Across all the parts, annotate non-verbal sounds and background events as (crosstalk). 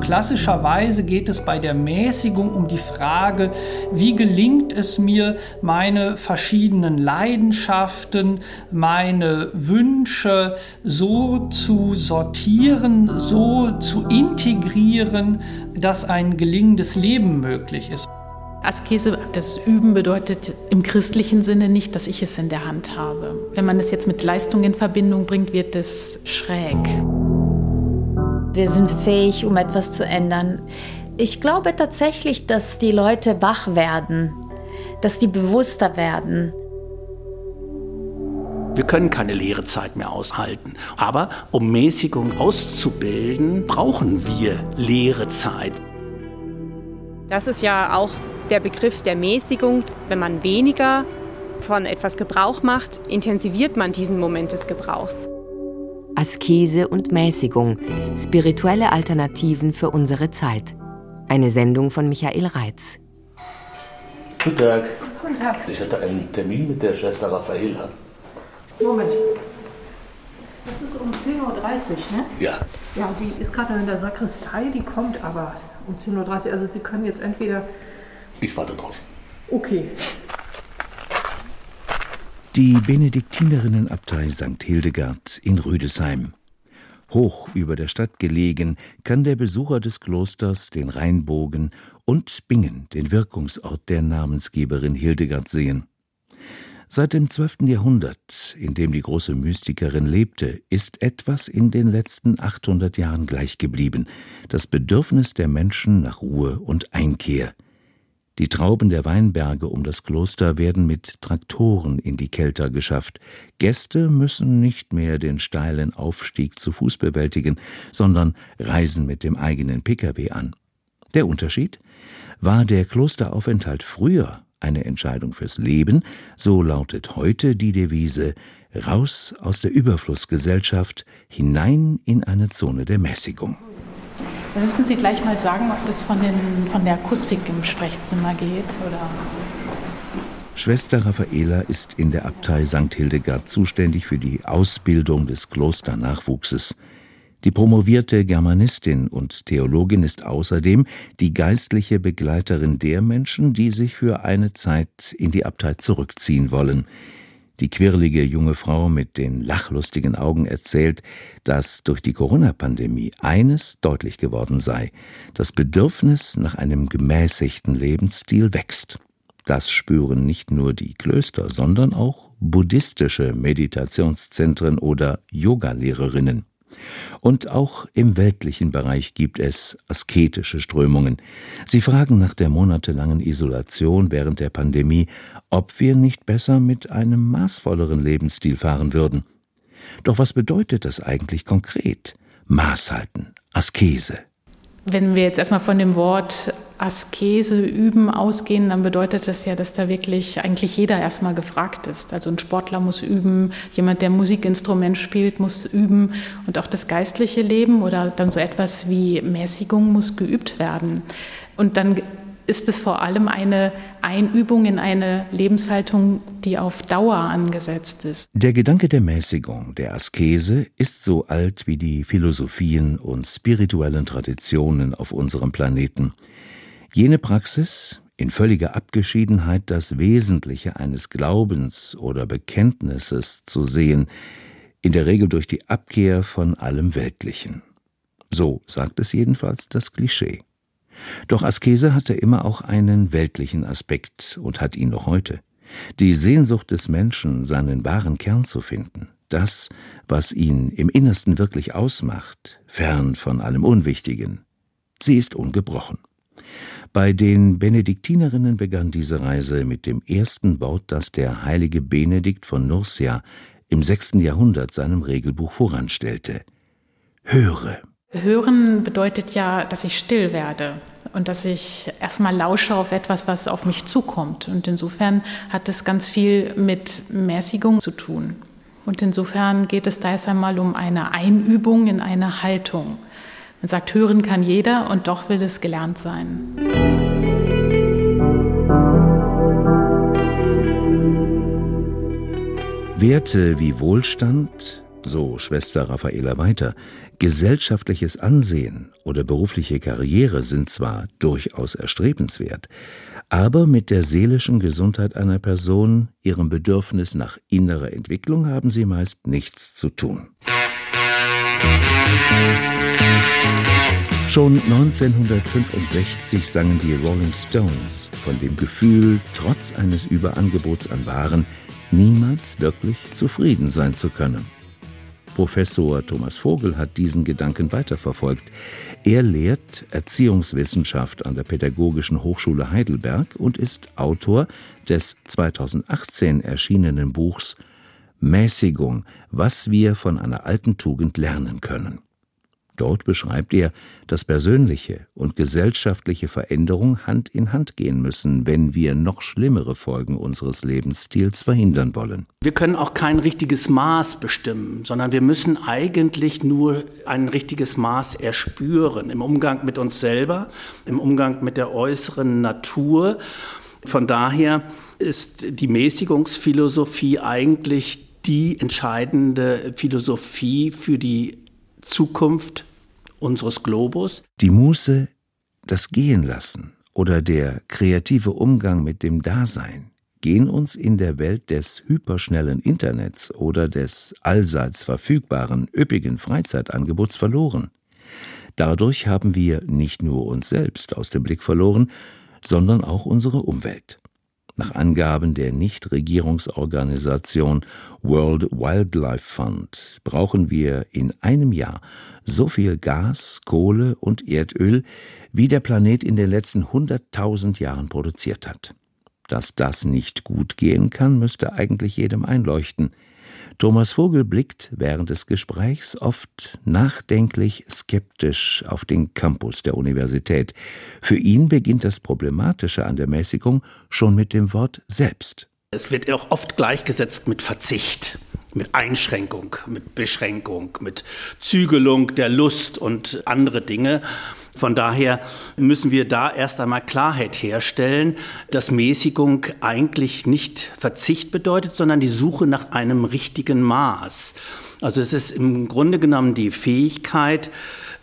Klassischerweise geht es bei der Mäßigung um die Frage, wie gelingt es mir, meine verschiedenen Leidenschaften, meine Wünsche so zu sortieren, so zu integrieren, dass ein gelingendes Leben möglich ist. Askese, das Üben bedeutet im christlichen Sinne nicht, dass ich es in der Hand habe. Wenn man es jetzt mit Leistung in Verbindung bringt, wird es schräg. Wir sind fähig, um etwas zu ändern. Ich glaube tatsächlich, dass die Leute wach werden, dass die bewusster werden. Wir können keine leere Zeit mehr aushalten. Aber um Mäßigung auszubilden, brauchen wir leere Zeit. Das ist ja auch der Begriff der Mäßigung. Wenn man weniger von etwas Gebrauch macht, intensiviert man diesen Moment des Gebrauchs. Askese und Mäßigung, spirituelle Alternativen für unsere Zeit. Eine Sendung von Michael Reitz. Guten Tag. Guten Tag. Ich hatte einen Termin mit der Schwester Raffaela. Moment. Das ist um 10.30 Uhr, ne? Ja. Ja, die ist gerade in der Sakristei, die kommt aber um 10.30 Uhr. Also Sie können jetzt entweder. Ich warte draußen. Okay. Die Benediktinerinnenabtei St. Hildegard in Rüdesheim. Hoch über der Stadt gelegen, kann der Besucher des Klosters den Rheinbogen und Bingen, den Wirkungsort der Namensgeberin Hildegard, sehen. Seit dem 12. Jahrhundert, in dem die große Mystikerin lebte, ist etwas in den letzten 800 Jahren gleich geblieben: das Bedürfnis der Menschen nach Ruhe und Einkehr. Die Trauben der Weinberge um das Kloster werden mit Traktoren in die Kelter geschafft. Gäste müssen nicht mehr den steilen Aufstieg zu Fuß bewältigen, sondern reisen mit dem eigenen Pkw an. Der Unterschied? War der Klosteraufenthalt früher eine Entscheidung fürs Leben, so lautet heute die Devise Raus aus der Überflussgesellschaft, hinein in eine Zone der Mäßigung. Da müssen Sie gleich mal sagen, ob das von, den, von der Akustik im Sprechzimmer geht oder. Schwester Raffaela ist in der Abtei St. Hildegard zuständig für die Ausbildung des Klosternachwuchses. Die promovierte Germanistin und Theologin ist außerdem die geistliche Begleiterin der Menschen, die sich für eine Zeit in die Abtei zurückziehen wollen. Die quirlige junge Frau mit den lachlustigen Augen erzählt, dass durch die Corona-Pandemie eines deutlich geworden sei: Das Bedürfnis nach einem gemäßigten Lebensstil wächst. Das spüren nicht nur die Klöster, sondern auch buddhistische Meditationszentren oder Yogalehrerinnen. Und auch im weltlichen Bereich gibt es asketische Strömungen. Sie fragen nach der monatelangen Isolation während der Pandemie, ob wir nicht besser mit einem maßvolleren Lebensstil fahren würden. Doch was bedeutet das eigentlich konkret? Maß halten, Askese. Wenn wir jetzt erstmal von dem Wort Askese üben ausgehen, dann bedeutet das ja, dass da wirklich eigentlich jeder erstmal gefragt ist. Also ein Sportler muss üben, jemand, der Musikinstrument spielt, muss üben und auch das geistliche Leben oder dann so etwas wie Mäßigung muss geübt werden. Und dann ist es vor allem eine Einübung in eine Lebenshaltung, die auf Dauer angesetzt ist. Der Gedanke der Mäßigung, der Askese, ist so alt wie die Philosophien und spirituellen Traditionen auf unserem Planeten. Jene Praxis, in völliger Abgeschiedenheit das Wesentliche eines Glaubens oder Bekenntnisses zu sehen, in der Regel durch die Abkehr von allem Weltlichen. So sagt es jedenfalls das Klischee. Doch Askese hatte immer auch einen weltlichen Aspekt und hat ihn noch heute. Die Sehnsucht des Menschen, seinen wahren Kern zu finden, das, was ihn im Innersten wirklich ausmacht, fern von allem Unwichtigen, sie ist ungebrochen. Bei den Benediktinerinnen begann diese Reise mit dem ersten Wort, das der heilige Benedikt von Nursia im sechsten Jahrhundert seinem Regelbuch voranstellte. Höre. Hören bedeutet ja, dass ich still werde und dass ich erstmal lausche auf etwas, was auf mich zukommt. Und insofern hat es ganz viel mit Mäßigung zu tun. Und insofern geht es da erst einmal um eine Einübung in eine Haltung. Man sagt, hören kann jeder und doch will es gelernt sein. Werte wie Wohlstand, so Schwester Raffaela weiter, gesellschaftliches Ansehen oder berufliche Karriere sind zwar durchaus erstrebenswert, aber mit der seelischen Gesundheit einer Person, ihrem Bedürfnis nach innerer Entwicklung haben sie meist nichts zu tun. Schon 1965 sangen die Rolling Stones von dem Gefühl, trotz eines Überangebots an Waren niemals wirklich zufrieden sein zu können. Professor Thomas Vogel hat diesen Gedanken weiterverfolgt. Er lehrt Erziehungswissenschaft an der Pädagogischen Hochschule Heidelberg und ist Autor des 2018 erschienenen Buchs Mäßigung, was wir von einer alten Tugend lernen können. Dort beschreibt er, dass persönliche und gesellschaftliche Veränderung Hand in Hand gehen müssen, wenn wir noch schlimmere Folgen unseres Lebensstils verhindern wollen. Wir können auch kein richtiges Maß bestimmen, sondern wir müssen eigentlich nur ein richtiges Maß erspüren im Umgang mit uns selber, im Umgang mit der äußeren Natur. Von daher ist die Mäßigungsphilosophie eigentlich die entscheidende Philosophie für die Zukunft unseres Globus. Die Muße, das Gehen lassen oder der kreative Umgang mit dem Dasein gehen uns in der Welt des hyperschnellen Internets oder des allseits verfügbaren üppigen Freizeitangebots verloren. Dadurch haben wir nicht nur uns selbst aus dem Blick verloren, sondern auch unsere Umwelt. Nach Angaben der Nichtregierungsorganisation World Wildlife Fund brauchen wir in einem Jahr so viel Gas, Kohle und Erdöl, wie der Planet in den letzten 100.000 Jahren produziert hat. Dass das nicht gut gehen kann, müsste eigentlich jedem einleuchten. Thomas Vogel blickt während des Gesprächs oft nachdenklich skeptisch auf den Campus der Universität. Für ihn beginnt das Problematische an der Mäßigung schon mit dem Wort selbst. Es wird auch oft gleichgesetzt mit Verzicht, mit Einschränkung, mit Beschränkung, mit Zügelung der Lust und andere Dinge. Von daher müssen wir da erst einmal Klarheit herstellen, dass Mäßigung eigentlich nicht Verzicht bedeutet, sondern die Suche nach einem richtigen Maß. Also es ist im Grunde genommen die Fähigkeit,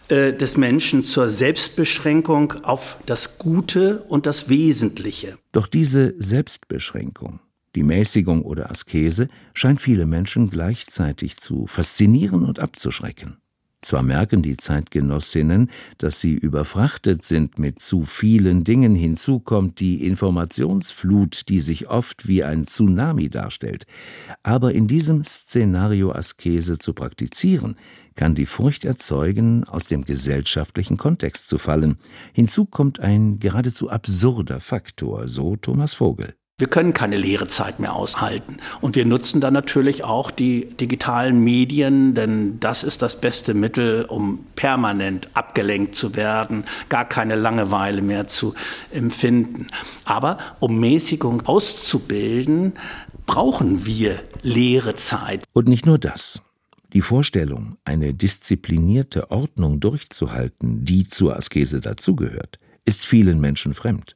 äh, des Menschen zur Selbstbeschränkung auf das Gute und das Wesentliche. Doch diese Selbstbeschränkung, die Mäßigung oder Askese, scheint viele Menschen gleichzeitig zu faszinieren und abzuschrecken. Zwar merken die Zeitgenossinnen, dass sie überfrachtet sind mit zu vielen Dingen, hinzu kommt die Informationsflut, die sich oft wie ein Tsunami darstellt, aber in diesem Szenario Askese zu praktizieren, kann die Furcht erzeugen, aus dem gesellschaftlichen Kontext zu fallen. Hinzu kommt ein geradezu absurder Faktor, so Thomas Vogel. Wir können keine leere Zeit mehr aushalten. Und wir nutzen dann natürlich auch die digitalen Medien, denn das ist das beste Mittel, um permanent abgelenkt zu werden, gar keine Langeweile mehr zu empfinden. Aber um Mäßigung auszubilden, brauchen wir leere Zeit. Und nicht nur das. Die Vorstellung, eine disziplinierte Ordnung durchzuhalten, die zur Askese dazugehört, ist vielen Menschen fremd.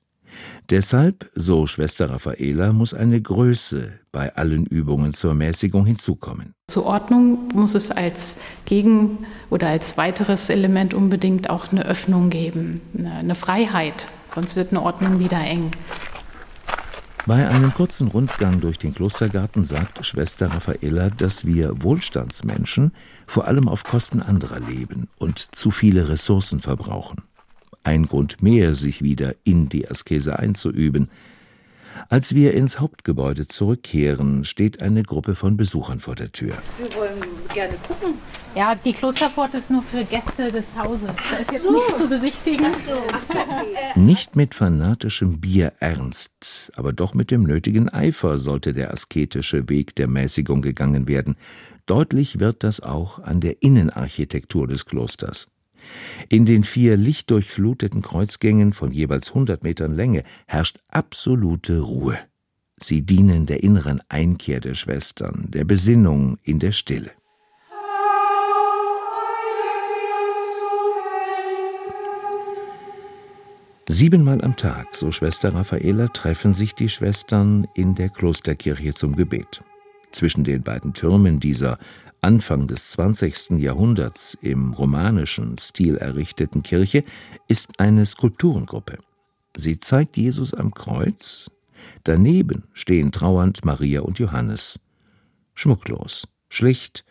Deshalb, so Schwester Raffaela, muss eine Größe bei allen Übungen zur Mäßigung hinzukommen. Zur Ordnung muss es als Gegen- oder als weiteres Element unbedingt auch eine Öffnung geben, eine Freiheit, sonst wird eine Ordnung wieder eng. Bei einem kurzen Rundgang durch den Klostergarten sagt Schwester Raffaela, dass wir Wohlstandsmenschen vor allem auf Kosten anderer leben und zu viele Ressourcen verbrauchen ein Grund mehr, sich wieder in die Askese einzuüben. Als wir ins Hauptgebäude zurückkehren, steht eine Gruppe von Besuchern vor der Tür. Wir wollen gerne gucken. Ja, die Klosterpforte ist nur für Gäste des Hauses. Das ist jetzt nichts zu besichtigen. Ach so. Ach so. (laughs) Nicht mit fanatischem Bierernst, aber doch mit dem nötigen Eifer sollte der asketische Weg der Mäßigung gegangen werden. Deutlich wird das auch an der Innenarchitektur des Klosters. In den vier lichtdurchfluteten Kreuzgängen von jeweils 100 Metern Länge herrscht absolute Ruhe. Sie dienen der inneren Einkehr der Schwestern, der Besinnung in der Stille. Siebenmal am Tag, so Schwester Raffaela, treffen sich die Schwestern in der Klosterkirche zum Gebet. Zwischen den beiden Türmen dieser Anfang des 20. Jahrhunderts im romanischen Stil errichteten Kirche ist eine Skulpturengruppe. Sie zeigt Jesus am Kreuz, daneben stehen trauernd Maria und Johannes. Schmucklos, schlicht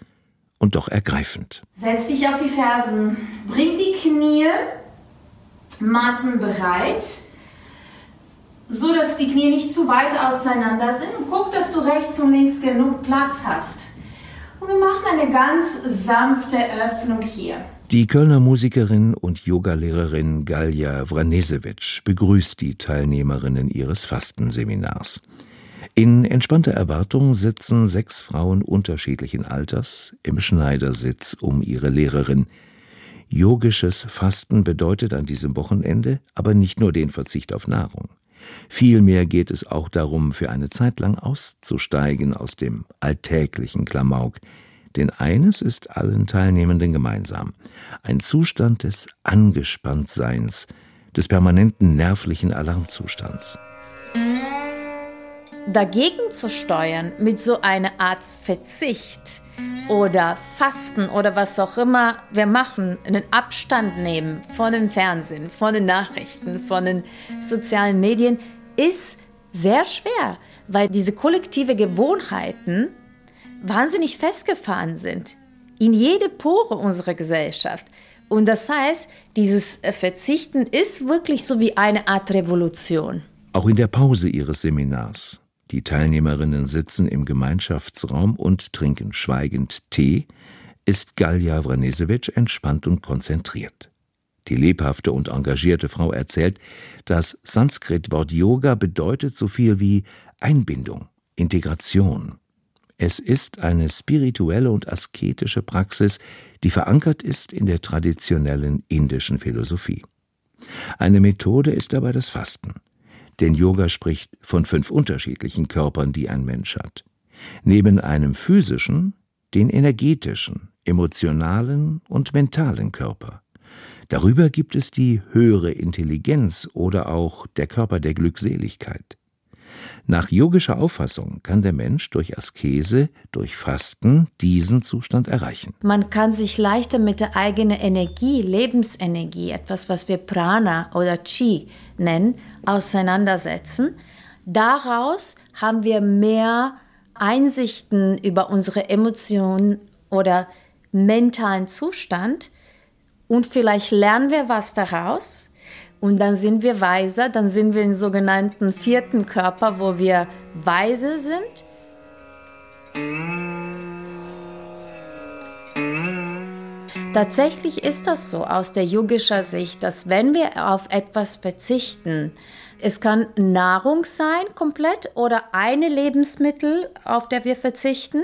und doch ergreifend. Setz dich auf die Fersen, bring die Knie Matten bereit, so dass die Knie nicht zu weit auseinander sind. Guck, dass du rechts und links genug Platz hast. Und wir machen eine ganz sanfte Öffnung hier. Die Kölner Musikerin und Yogalehrerin Galja Vranesewitsch begrüßt die Teilnehmerinnen ihres Fastenseminars. In entspannter Erwartung sitzen sechs Frauen unterschiedlichen Alters im Schneidersitz um ihre Lehrerin. Yogisches Fasten bedeutet an diesem Wochenende aber nicht nur den Verzicht auf Nahrung. Vielmehr geht es auch darum, für eine Zeit lang auszusteigen aus dem alltäglichen Klamauk. Denn eines ist allen Teilnehmenden gemeinsam: ein Zustand des Angespanntseins, des permanenten nervlichen Alarmzustands. Dagegen zu steuern mit so einer Art Verzicht oder Fasten oder was auch immer wir machen, einen Abstand nehmen von dem Fernsehen, von den Nachrichten, von den sozialen Medien, ist sehr schwer, weil diese kollektive Gewohnheiten wahnsinnig festgefahren sind in jede Pore unserer Gesellschaft. Und das heißt, dieses Verzichten ist wirklich so wie eine Art Revolution. Auch in der Pause ihres Seminars die Teilnehmerinnen sitzen im Gemeinschaftsraum und trinken schweigend Tee, ist Galja Vranesewitsch entspannt und konzentriert. Die lebhafte und engagierte Frau erzählt, das Sanskrit-Wort Yoga bedeutet so viel wie Einbindung, Integration. Es ist eine spirituelle und asketische Praxis, die verankert ist in der traditionellen indischen Philosophie. Eine Methode ist dabei das Fasten. Denn Yoga spricht von fünf unterschiedlichen Körpern, die ein Mensch hat. Neben einem physischen, den energetischen, emotionalen und mentalen Körper. Darüber gibt es die höhere Intelligenz oder auch der Körper der Glückseligkeit. Nach yogischer Auffassung kann der Mensch durch Askese, durch Fasten diesen Zustand erreichen. Man kann sich leichter mit der eigenen Energie, Lebensenergie, etwas, was wir Prana oder Chi nennen, auseinandersetzen. Daraus haben wir mehr Einsichten über unsere Emotionen oder mentalen Zustand und vielleicht lernen wir was daraus und dann sind wir weiser, dann sind wir im sogenannten vierten Körper, wo wir weise sind. Tatsächlich ist das so aus der yogischen Sicht, dass wenn wir auf etwas verzichten, es kann Nahrung sein komplett oder eine Lebensmittel, auf der wir verzichten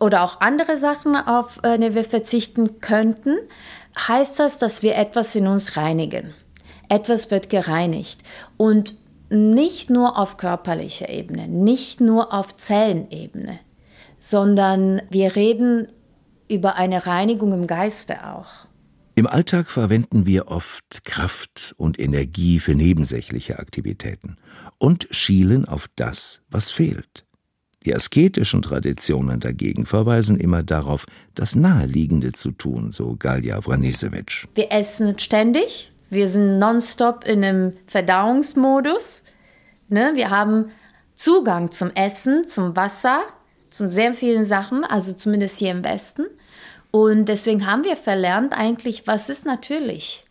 oder auch andere Sachen, auf äh, die wir verzichten könnten, heißt das, dass wir etwas in uns reinigen etwas wird gereinigt. Und nicht nur auf körperlicher Ebene, nicht nur auf Zellenebene, sondern wir reden über eine Reinigung im Geiste auch. Im Alltag verwenden wir oft Kraft und Energie für nebensächliche Aktivitäten und schielen auf das, was fehlt. Die asketischen Traditionen dagegen verweisen immer darauf, das Naheliegende zu tun, so Galja Vranesewitsch. Wir essen ständig, wir sind nonstop in einem Verdauungsmodus. Ne? Wir haben Zugang zum Essen, zum Wasser, zu sehr vielen Sachen, also zumindest hier im Westen. Und deswegen haben wir verlernt eigentlich, was ist natürlich.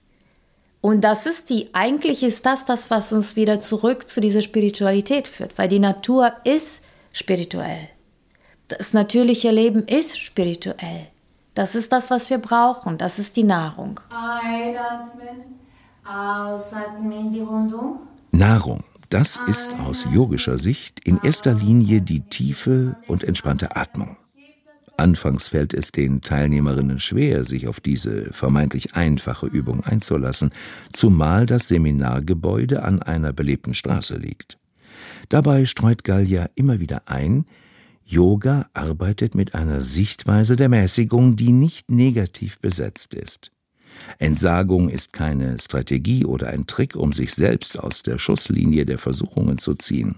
Und das ist die, eigentlich ist das das, was uns wieder zurück zu dieser Spiritualität führt, weil die Natur ist spirituell. Das natürliche Leben ist spirituell. Das ist das, was wir brauchen. Das ist die Nahrung. Einatmen. Nahrung, das ist aus yogischer Sicht in erster Linie die tiefe und entspannte Atmung. Anfangs fällt es den Teilnehmerinnen schwer, sich auf diese vermeintlich einfache Übung einzulassen, zumal das Seminargebäude an einer belebten Straße liegt. Dabei streut Gallia immer wieder ein, Yoga arbeitet mit einer Sichtweise der Mäßigung, die nicht negativ besetzt ist. Entsagung ist keine Strategie oder ein Trick, um sich selbst aus der Schusslinie der Versuchungen zu ziehen.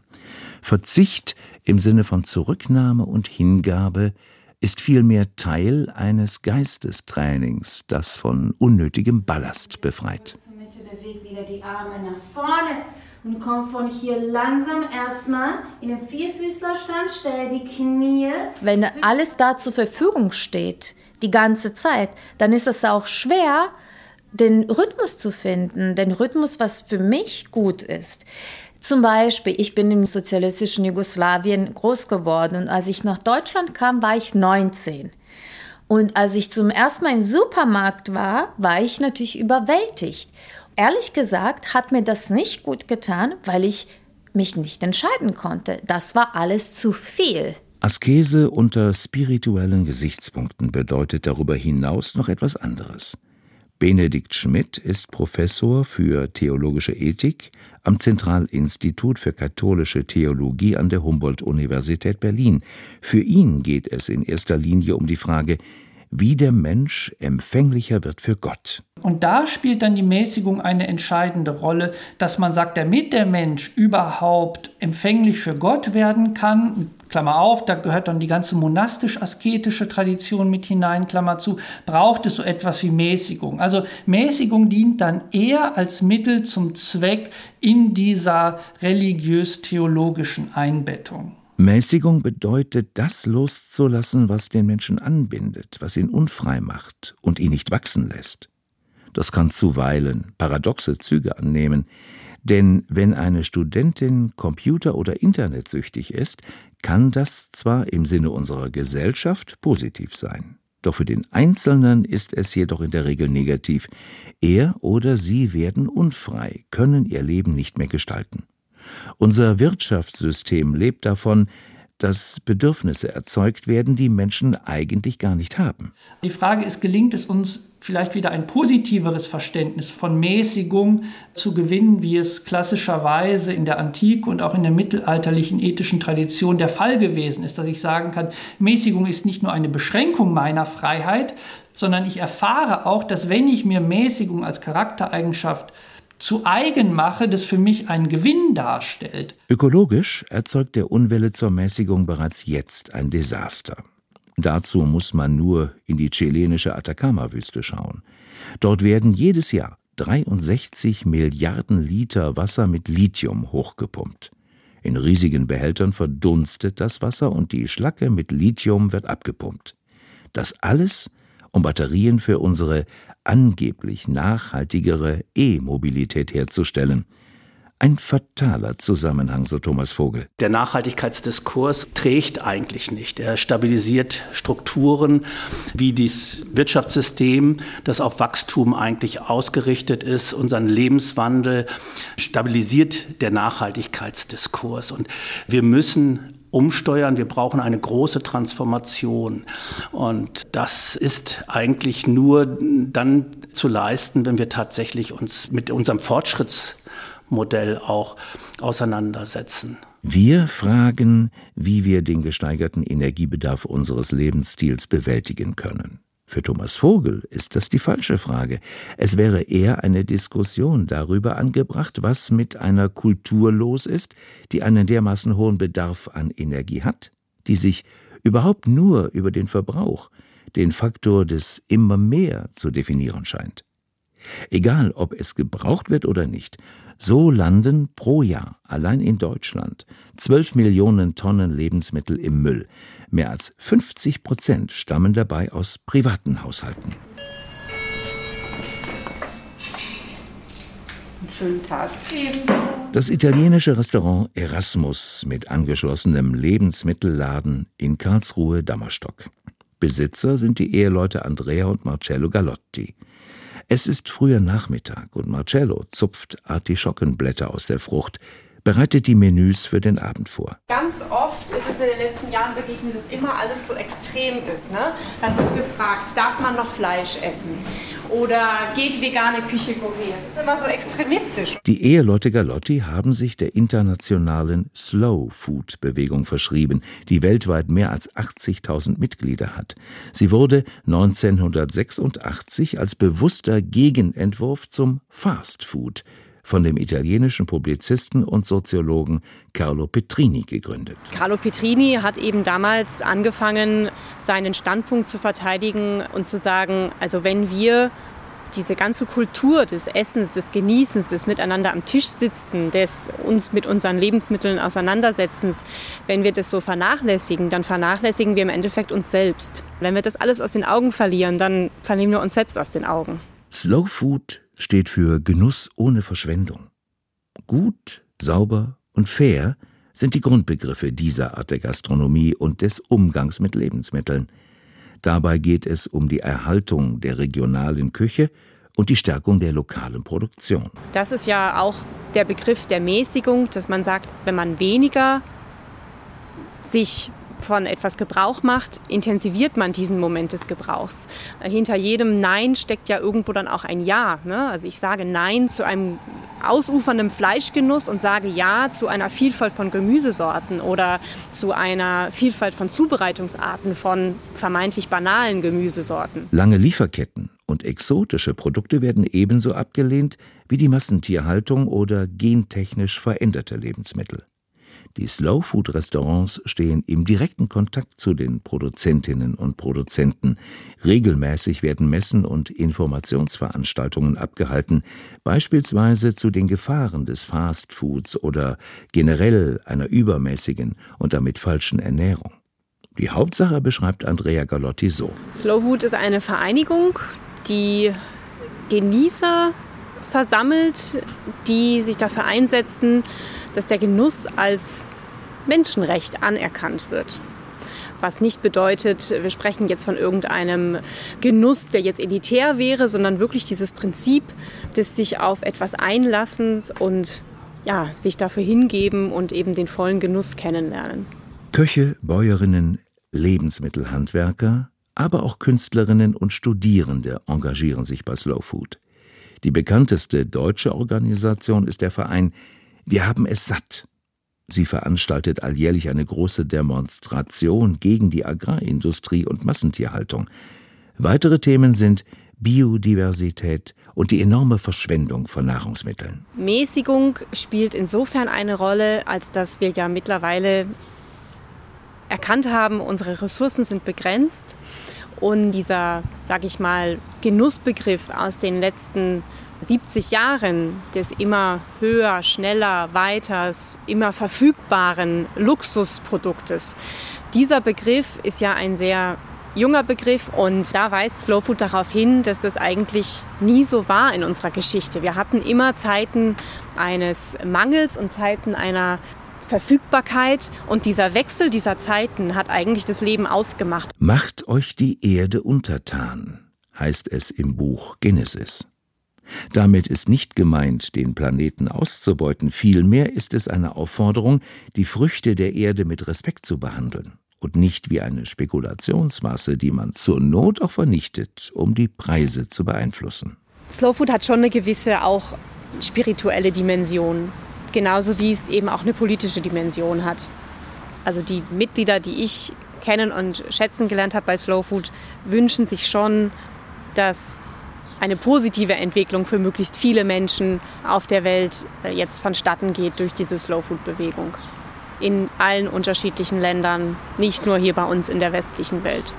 Verzicht im Sinne von Zurücknahme und Hingabe ist vielmehr Teil eines Geistestrainings, das von unnötigem Ballast befreit. Mitte bewegt wieder die Arme nach vorne und komm von hier langsam erstmal in den Vierfüßlerstand, stell die Knie. Wenn alles da zur Verfügung steht, die ganze Zeit, dann ist es auch schwer, den Rhythmus zu finden, den Rhythmus, was für mich gut ist. Zum Beispiel, ich bin im sozialistischen Jugoslawien groß geworden und als ich nach Deutschland kam, war ich 19. Und als ich zum ersten Mal im Supermarkt war, war ich natürlich überwältigt. Ehrlich gesagt hat mir das nicht gut getan, weil ich mich nicht entscheiden konnte. Das war alles zu viel. Askese unter spirituellen Gesichtspunkten bedeutet darüber hinaus noch etwas anderes. Benedikt Schmidt ist Professor für theologische Ethik am Zentralinstitut für katholische Theologie an der Humboldt-Universität Berlin. Für ihn geht es in erster Linie um die Frage, wie der Mensch empfänglicher wird für Gott. Und da spielt dann die Mäßigung eine entscheidende Rolle, dass man sagt, damit der Mensch überhaupt empfänglich für Gott werden kann, Klammer auf, da gehört dann die ganze monastisch-asketische Tradition mit hinein, Klammer zu, braucht es so etwas wie Mäßigung. Also Mäßigung dient dann eher als Mittel zum Zweck in dieser religiös-theologischen Einbettung. Mäßigung bedeutet, das loszulassen, was den Menschen anbindet, was ihn unfrei macht und ihn nicht wachsen lässt. Das kann zuweilen paradoxe Züge annehmen, denn wenn eine Studentin computer- oder internetsüchtig ist, kann das zwar im Sinne unserer Gesellschaft positiv sein, doch für den Einzelnen ist es jedoch in der Regel negativ. Er oder sie werden unfrei, können ihr Leben nicht mehr gestalten. Unser Wirtschaftssystem lebt davon, dass Bedürfnisse erzeugt werden, die Menschen eigentlich gar nicht haben. Die Frage ist, gelingt es uns vielleicht wieder ein positiveres Verständnis von Mäßigung zu gewinnen, wie es klassischerweise in der Antike und auch in der mittelalterlichen ethischen Tradition der Fall gewesen ist, dass ich sagen kann, Mäßigung ist nicht nur eine Beschränkung meiner Freiheit, sondern ich erfahre auch, dass wenn ich mir Mäßigung als Charaktereigenschaft zu eigen mache, das für mich einen Gewinn darstellt. Ökologisch erzeugt der Unwille zur Mäßigung bereits jetzt ein Desaster. Dazu muss man nur in die chilenische Atacama-Wüste schauen. Dort werden jedes Jahr 63 Milliarden Liter Wasser mit Lithium hochgepumpt. In riesigen Behältern verdunstet das Wasser und die Schlacke mit Lithium wird abgepumpt. Das alles, um Batterien für unsere angeblich nachhaltigere E-Mobilität herzustellen. Ein fataler Zusammenhang, so Thomas Vogel. Der Nachhaltigkeitsdiskurs trägt eigentlich nicht. Er stabilisiert Strukturen wie das Wirtschaftssystem, das auf Wachstum eigentlich ausgerichtet ist, unseren Lebenswandel stabilisiert der Nachhaltigkeitsdiskurs. Und wir müssen umsteuern. Wir brauchen eine große Transformation. Und das ist eigentlich nur dann zu leisten, wenn wir tatsächlich uns mit unserem Fortschrittsmodell auch auseinandersetzen. Wir fragen, wie wir den gesteigerten Energiebedarf unseres Lebensstils bewältigen können. Für Thomas Vogel ist das die falsche Frage. Es wäre eher eine Diskussion darüber angebracht, was mit einer Kultur los ist, die einen dermaßen hohen Bedarf an Energie hat, die sich überhaupt nur über den Verbrauch, den Faktor des immer mehr zu definieren scheint. Egal, ob es gebraucht wird oder nicht, so landen pro Jahr allein in Deutschland 12 Millionen Tonnen Lebensmittel im Müll, Mehr als 50 Prozent stammen dabei aus privaten Haushalten. schönen Tag. Das italienische Restaurant Erasmus mit angeschlossenem Lebensmittelladen in Karlsruhe Dammerstock. Besitzer sind die Eheleute Andrea und Marcello Galotti. Es ist früher Nachmittag und Marcello zupft Artischockenblätter aus der Frucht, bereitet die Menüs für den Abend vor. Ganz oft ist es in den letzten Jahren begegnet, dass immer alles so extrem ist. Ne? Dann wird gefragt, darf man noch Fleisch essen? Oder geht vegane Küche Gourmet. Das ist immer so extremistisch. Die Eheleute Galotti haben sich der internationalen Slow Food Bewegung verschrieben, die weltweit mehr als 80.000 Mitglieder hat. Sie wurde 1986 als bewusster Gegenentwurf zum Fast Food von dem italienischen Publizisten und Soziologen Carlo Petrini gegründet. Carlo Petrini hat eben damals angefangen, seinen Standpunkt zu verteidigen und zu sagen, also wenn wir diese ganze Kultur des Essens, des Genießens, des Miteinander am Tisch sitzen, des uns mit unseren Lebensmitteln auseinandersetzens, wenn wir das so vernachlässigen, dann vernachlässigen wir im Endeffekt uns selbst. Wenn wir das alles aus den Augen verlieren, dann verlieren wir uns selbst aus den Augen. Slow Food steht für Genuss ohne Verschwendung. Gut, sauber und fair sind die Grundbegriffe dieser Art der Gastronomie und des Umgangs mit Lebensmitteln. Dabei geht es um die Erhaltung der regionalen Küche und die Stärkung der lokalen Produktion. Das ist ja auch der Begriff der Mäßigung, dass man sagt, wenn man weniger sich von etwas Gebrauch macht, intensiviert man diesen Moment des Gebrauchs. Hinter jedem Nein steckt ja irgendwo dann auch ein Ja. Ne? Also ich sage Nein zu einem ausufernden Fleischgenuss und sage Ja zu einer Vielfalt von Gemüsesorten oder zu einer Vielfalt von Zubereitungsarten von vermeintlich banalen Gemüsesorten. Lange Lieferketten und exotische Produkte werden ebenso abgelehnt wie die Massentierhaltung oder gentechnisch veränderte Lebensmittel. Die Slow-Food-Restaurants stehen im direkten Kontakt zu den Produzentinnen und Produzenten. Regelmäßig werden Messen und Informationsveranstaltungen abgehalten, beispielsweise zu den Gefahren des Fast-Foods oder generell einer übermäßigen und damit falschen Ernährung. Die Hauptsache beschreibt Andrea Galotti so. Slow Food ist eine Vereinigung, die Genießer versammelt, die sich dafür einsetzen, dass der Genuss als Menschenrecht anerkannt wird. Was nicht bedeutet, wir sprechen jetzt von irgendeinem Genuss, der jetzt elitär wäre, sondern wirklich dieses Prinzip des sich auf etwas Einlassens und ja, sich dafür hingeben und eben den vollen Genuss kennenlernen. Köche, Bäuerinnen, Lebensmittelhandwerker, aber auch Künstlerinnen und Studierende engagieren sich bei Slow Food. Die bekannteste deutsche Organisation ist der Verein wir haben es satt. Sie veranstaltet alljährlich eine große Demonstration gegen die Agrarindustrie und Massentierhaltung. Weitere Themen sind Biodiversität und die enorme Verschwendung von Nahrungsmitteln. Mäßigung spielt insofern eine Rolle, als dass wir ja mittlerweile erkannt haben, unsere Ressourcen sind begrenzt und dieser, sage ich mal, Genussbegriff aus den letzten 70 Jahren des immer höher, schneller, weiters, immer verfügbaren Luxusproduktes. Dieser Begriff ist ja ein sehr junger Begriff und da weist Slow Food darauf hin, dass das eigentlich nie so war in unserer Geschichte. Wir hatten immer Zeiten eines Mangels und Zeiten einer Verfügbarkeit und dieser Wechsel dieser Zeiten hat eigentlich das Leben ausgemacht. Macht euch die Erde untertan, heißt es im Buch Genesis. Damit ist nicht gemeint, den Planeten auszubeuten, vielmehr ist es eine Aufforderung, die Früchte der Erde mit Respekt zu behandeln und nicht wie eine Spekulationsmasse, die man zur Not auch vernichtet, um die Preise zu beeinflussen. Slow Food hat schon eine gewisse auch spirituelle Dimension, genauso wie es eben auch eine politische Dimension hat. Also die Mitglieder, die ich kennen und schätzen gelernt habe bei Slow Food, wünschen sich schon, dass eine positive Entwicklung für möglichst viele Menschen auf der Welt äh, jetzt vonstatten geht durch diese Slow Food Bewegung. In allen unterschiedlichen Ländern, nicht nur hier bei uns in der westlichen Welt.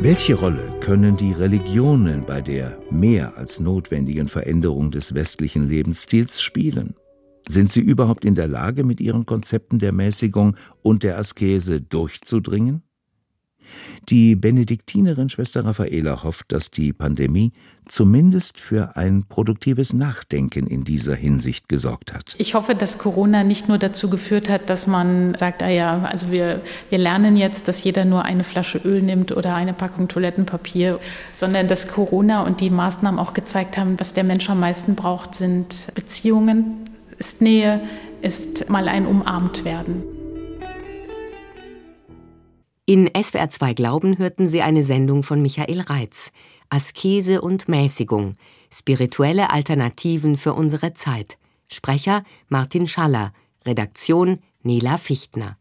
Welche Rolle können die Religionen bei der mehr als notwendigen Veränderung des westlichen Lebensstils spielen? Sind sie überhaupt in der Lage, mit ihren Konzepten der Mäßigung und der Askese durchzudringen? Die Benediktinerin Schwester Raffaela hofft, dass die Pandemie zumindest für ein produktives Nachdenken in dieser Hinsicht gesorgt hat. Ich hoffe, dass Corona nicht nur dazu geführt hat, dass man sagt, ah ja, also wir, wir lernen jetzt, dass jeder nur eine Flasche Öl nimmt oder eine Packung Toilettenpapier, sondern dass Corona und die Maßnahmen auch gezeigt haben, was der Mensch am meisten braucht, sind Beziehungen, ist Nähe, ist mal ein Umarmt werden. In SWR 2 Glauben hörten Sie eine Sendung von Michael Reitz. Askese und Mäßigung. Spirituelle Alternativen für unsere Zeit. Sprecher Martin Schaller. Redaktion Nela Fichtner.